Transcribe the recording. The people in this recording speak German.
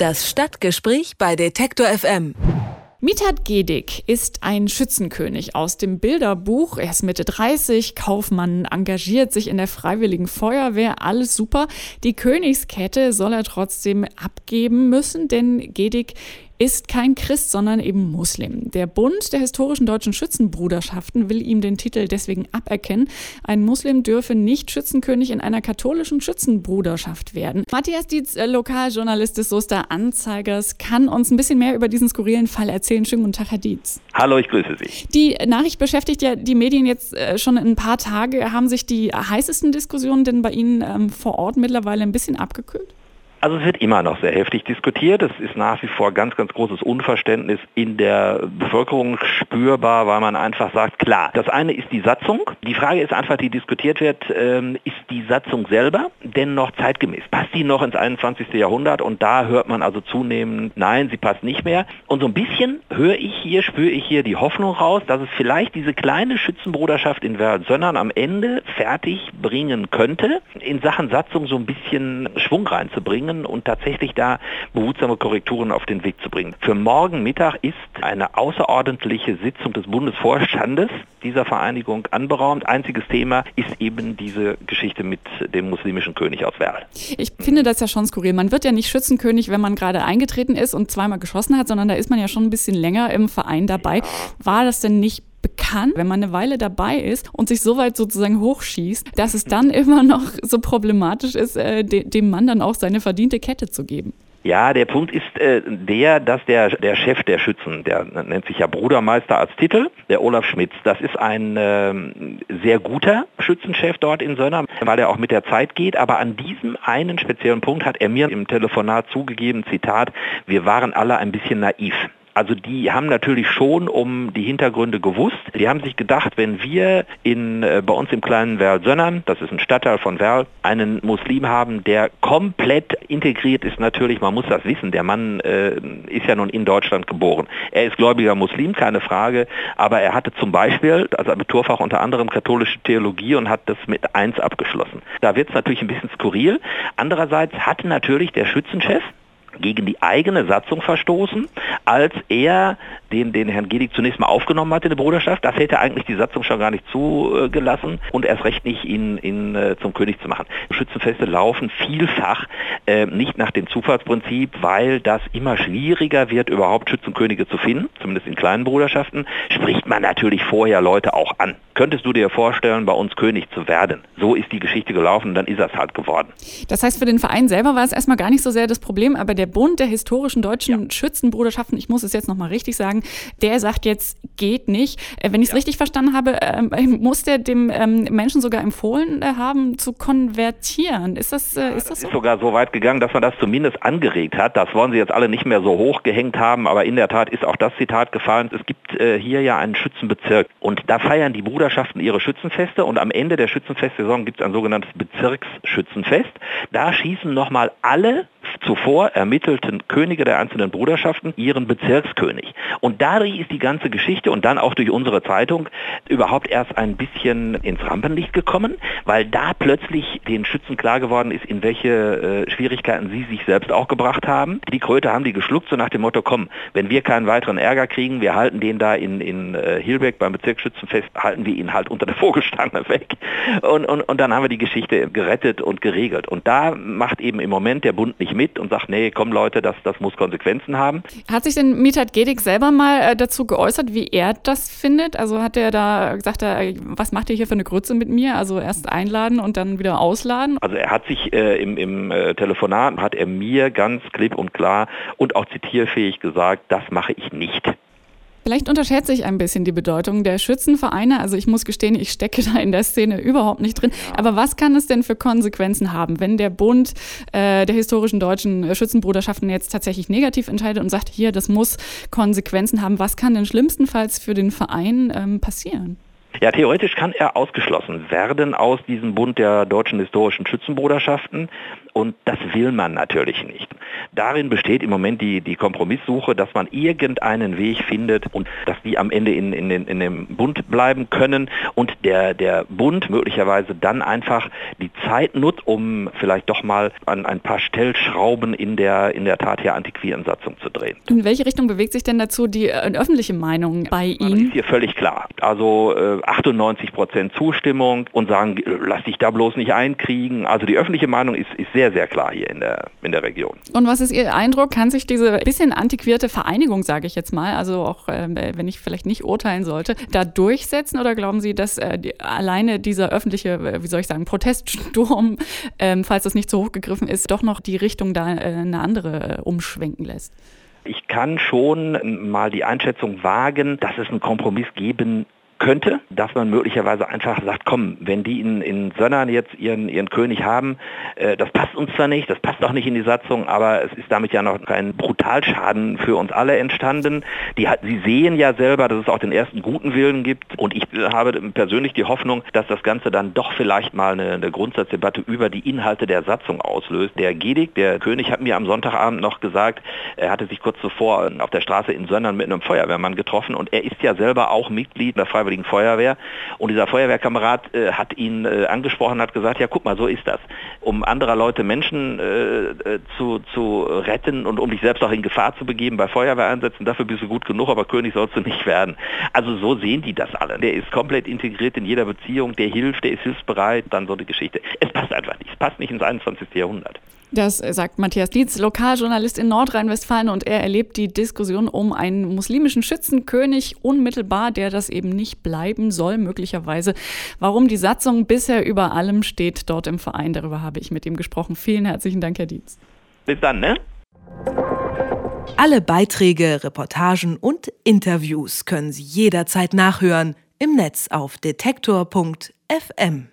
Das Stadtgespräch bei Detektor FM. Mithat Gedik ist ein Schützenkönig aus dem Bilderbuch. Er ist Mitte 30, Kaufmann, engagiert sich in der Freiwilligen Feuerwehr, alles super. Die Königskette soll er trotzdem abgeben müssen, denn Gedik ist kein Christ, sondern eben Muslim. Der Bund der historischen deutschen Schützenbruderschaften will ihm den Titel deswegen aberkennen. Ein Muslim dürfe nicht Schützenkönig in einer katholischen Schützenbruderschaft werden. Matthias Dietz, äh, Lokaljournalist des Soester Anzeigers, kann uns ein bisschen mehr über diesen skurrilen Fall erzählen. Schönen guten Tag, Herr Dietz. Hallo, ich grüße Sie. Die Nachricht beschäftigt ja die Medien jetzt äh, schon ein paar Tage. Haben sich die heißesten Diskussionen denn bei Ihnen ähm, vor Ort mittlerweile ein bisschen abgekühlt? Also es wird immer noch sehr heftig diskutiert. Es ist nach wie vor ganz, ganz großes Unverständnis in der Bevölkerung spürbar, weil man einfach sagt, klar, das eine ist die Satzung. Die Frage ist einfach, die diskutiert wird, ähm, ist die Satzung selber denn noch zeitgemäß? Passt die noch ins 21. Jahrhundert? Und da hört man also zunehmend, nein, sie passt nicht mehr. Und so ein bisschen höre ich hier, spüre ich hier die Hoffnung raus, dass es vielleicht diese kleine Schützenbruderschaft in Werl-Sönnern am Ende fertig bringen könnte, in Sachen Satzung so ein bisschen Schwung reinzubringen bringen und tatsächlich da behutsame Korrekturen auf den Weg zu bringen. Für morgen Mittag ist eine außerordentliche Sitzung des Bundesvorstandes dieser Vereinigung anberaumt. Einziges Thema ist eben diese Geschichte mit dem muslimischen König aus Werl. Ich finde das ja schon skurril. Man wird ja nicht Schützenkönig, wenn man gerade eingetreten ist und zweimal geschossen hat, sondern da ist man ja schon ein bisschen länger im Verein dabei. Ja. War das denn nicht bekannt, wenn man eine Weile dabei ist und sich so weit sozusagen hochschießt, dass es dann immer noch so problematisch ist, äh, de dem Mann dann auch seine verdiente Kette zu geben. Ja, der Punkt ist äh, der, dass der, der Chef der Schützen, der nennt sich ja Brudermeister als Titel, der Olaf Schmitz, das ist ein äh, sehr guter Schützenchef dort in Sönnern, weil er auch mit der Zeit geht. Aber an diesem einen speziellen Punkt hat er mir im Telefonat zugegeben, Zitat, wir waren alle ein bisschen naiv. Also die haben natürlich schon um die Hintergründe gewusst. Die haben sich gedacht, wenn wir in, äh, bei uns im kleinen Werl-Sönnern, das ist ein Stadtteil von Werl, einen Muslim haben, der komplett integriert ist natürlich, man muss das wissen, der Mann äh, ist ja nun in Deutschland geboren. Er ist gläubiger Muslim, keine Frage, aber er hatte zum Beispiel als Abiturfach unter anderem katholische Theologie und hat das mit 1 abgeschlossen. Da wird es natürlich ein bisschen skurril. Andererseits hatte natürlich der Schützenchef, gegen die eigene Satzung verstoßen, als er den, den Herrn Gedig zunächst mal aufgenommen hat in der Bruderschaft. Das hätte eigentlich die Satzung schon gar nicht zugelassen und erst recht nicht ihn, ihn äh, zum König zu machen. Schützenfeste laufen vielfach äh, nicht nach dem Zufallsprinzip, weil das immer schwieriger wird, überhaupt Schützenkönige zu finden, zumindest in kleinen Bruderschaften, spricht man natürlich vorher Leute auch an. Könntest du dir vorstellen, bei uns König zu werden? So ist die Geschichte gelaufen, dann ist es halt geworden. Das heißt, für den Verein selber war es erstmal gar nicht so sehr das Problem, aber der Bund der historischen deutschen ja. Schützenbruderschaften, ich muss es jetzt nochmal richtig sagen, der sagt jetzt, geht nicht. Äh, wenn ich es ja. richtig verstanden habe, ähm, muss der dem ähm, Menschen sogar empfohlen äh, haben, zu konvertieren. Ist das, äh, ist das so? ist sogar so weit gegangen, dass man das zumindest angeregt hat. Das wollen sie jetzt alle nicht mehr so hochgehängt haben, aber in der Tat ist auch das Zitat gefallen. Es gibt hier ja einen Schützenbezirk und da feiern die Bruderschaften ihre Schützenfeste und am Ende der Schützenfestsaison gibt es ein sogenanntes Bezirksschützenfest. Da schießen nochmal alle zuvor ermittelten Könige der einzelnen Bruderschaften ihren Bezirkskönig. Und dadurch ist die ganze Geschichte und dann auch durch unsere Zeitung überhaupt erst ein bisschen ins Rampenlicht gekommen, weil da plötzlich den Schützen klar geworden ist, in welche äh, Schwierigkeiten sie sich selbst auch gebracht haben. Die Kröte haben die geschluckt, so nach dem Motto, komm, wenn wir keinen weiteren Ärger kriegen, wir halten den da in, in äh, Hilbeck beim Bezirksschützenfest, halten wir ihn halt unter der Vogelstange weg. Und, und, und dann haben wir die Geschichte gerettet und geregelt. Und da macht eben im Moment der Bund nicht mit und sagt, nee, komm Leute, das, das muss Konsequenzen haben. Hat sich denn Mitat Gedik selber mal äh, dazu geäußert, wie er das findet? Also hat er da gesagt, er, was macht ihr hier für eine Grütze mit mir? Also erst einladen und dann wieder ausladen? Also er hat sich äh, im, im äh, Telefonat, hat er mir ganz klipp und klar und auch zitierfähig gesagt, das mache ich nicht. Vielleicht unterschätze ich ein bisschen die Bedeutung der Schützenvereine. Also ich muss gestehen, ich stecke da in der Szene überhaupt nicht drin. Aber was kann es denn für Konsequenzen haben, wenn der Bund äh, der historischen deutschen Schützenbruderschaften jetzt tatsächlich negativ entscheidet und sagt, hier, das muss Konsequenzen haben? Was kann denn schlimmstenfalls für den Verein ähm, passieren? Ja, theoretisch kann er ausgeschlossen werden aus diesem Bund der deutschen historischen Schützenbruderschaften und das will man natürlich nicht. Darin besteht im Moment die, die Kompromisssuche, dass man irgendeinen Weg findet und dass die am Ende in, in, in dem Bund bleiben können und der, der Bund möglicherweise dann einfach die Zeit nutzt, um vielleicht doch mal an ein paar Stellschrauben in der, in der Tat hier antiquieren Satzung zu drehen. In welche Richtung bewegt sich denn dazu die äh, öffentliche Meinung bei Ihnen? Das ist hier völlig klar. Also äh, 98 Prozent Zustimmung und sagen, lass dich da bloß nicht einkriegen. Also die öffentliche Meinung ist, ist sehr, sehr klar hier in der, in der Region. Und was ist Ihr Eindruck? Kann sich diese bisschen antiquierte Vereinigung, sage ich jetzt mal, also auch äh, wenn ich vielleicht nicht urteilen sollte, da durchsetzen oder glauben Sie, dass äh, die, alleine dieser öffentliche, äh, wie soll ich sagen, Proteststurm, ähm, falls das nicht zu hoch gegriffen ist, doch noch die Richtung da äh, eine andere äh, umschwenken lässt? Ich kann schon mal die Einschätzung wagen, dass es einen Kompromiss geben könnte, dass man möglicherweise einfach sagt, komm, wenn die in, in Sönnern jetzt ihren, ihren König haben, äh, das passt uns zwar nicht, das passt auch nicht in die Satzung, aber es ist damit ja noch kein Brutalschaden für uns alle entstanden. Die, sie sehen ja selber, dass es auch den ersten guten Willen gibt und ich habe persönlich die Hoffnung, dass das Ganze dann doch vielleicht mal eine, eine Grundsatzdebatte über die Inhalte der Satzung auslöst. Der Gedig, der König, hat mir am Sonntagabend noch gesagt, er hatte sich kurz zuvor auf der Straße in Sönnern mit einem Feuerwehrmann getroffen und er ist ja selber auch Mitglied der Freiwilligen Freiwilligen Feuerwehr. Und dieser Feuerwehrkamerad äh, hat ihn äh, angesprochen, hat gesagt, ja guck mal, so ist das. Um anderer Leute Menschen äh, äh, zu, zu retten und um dich selbst auch in Gefahr zu begeben bei Feuerwehreinsätzen, dafür bist du gut genug, aber König sollst du nicht werden. Also so sehen die das alle. Der ist komplett integriert in jeder Beziehung, der hilft, der ist hilfsbereit, dann so eine Geschichte. Es passt einfach nicht. Es passt nicht ins 21. Jahrhundert. Das sagt Matthias Dietz, Lokaljournalist in Nordrhein-Westfalen und er erlebt die Diskussion um einen muslimischen Schützenkönig unmittelbar, der das eben nicht bleiben soll, möglicherweise. Warum die Satzung bisher über allem steht dort im Verein, darüber habe ich mit ihm gesprochen. Vielen herzlichen Dank, Herr Dietz. Bis dann, ne? Alle Beiträge, Reportagen und Interviews können Sie jederzeit nachhören im Netz auf detektor.fm.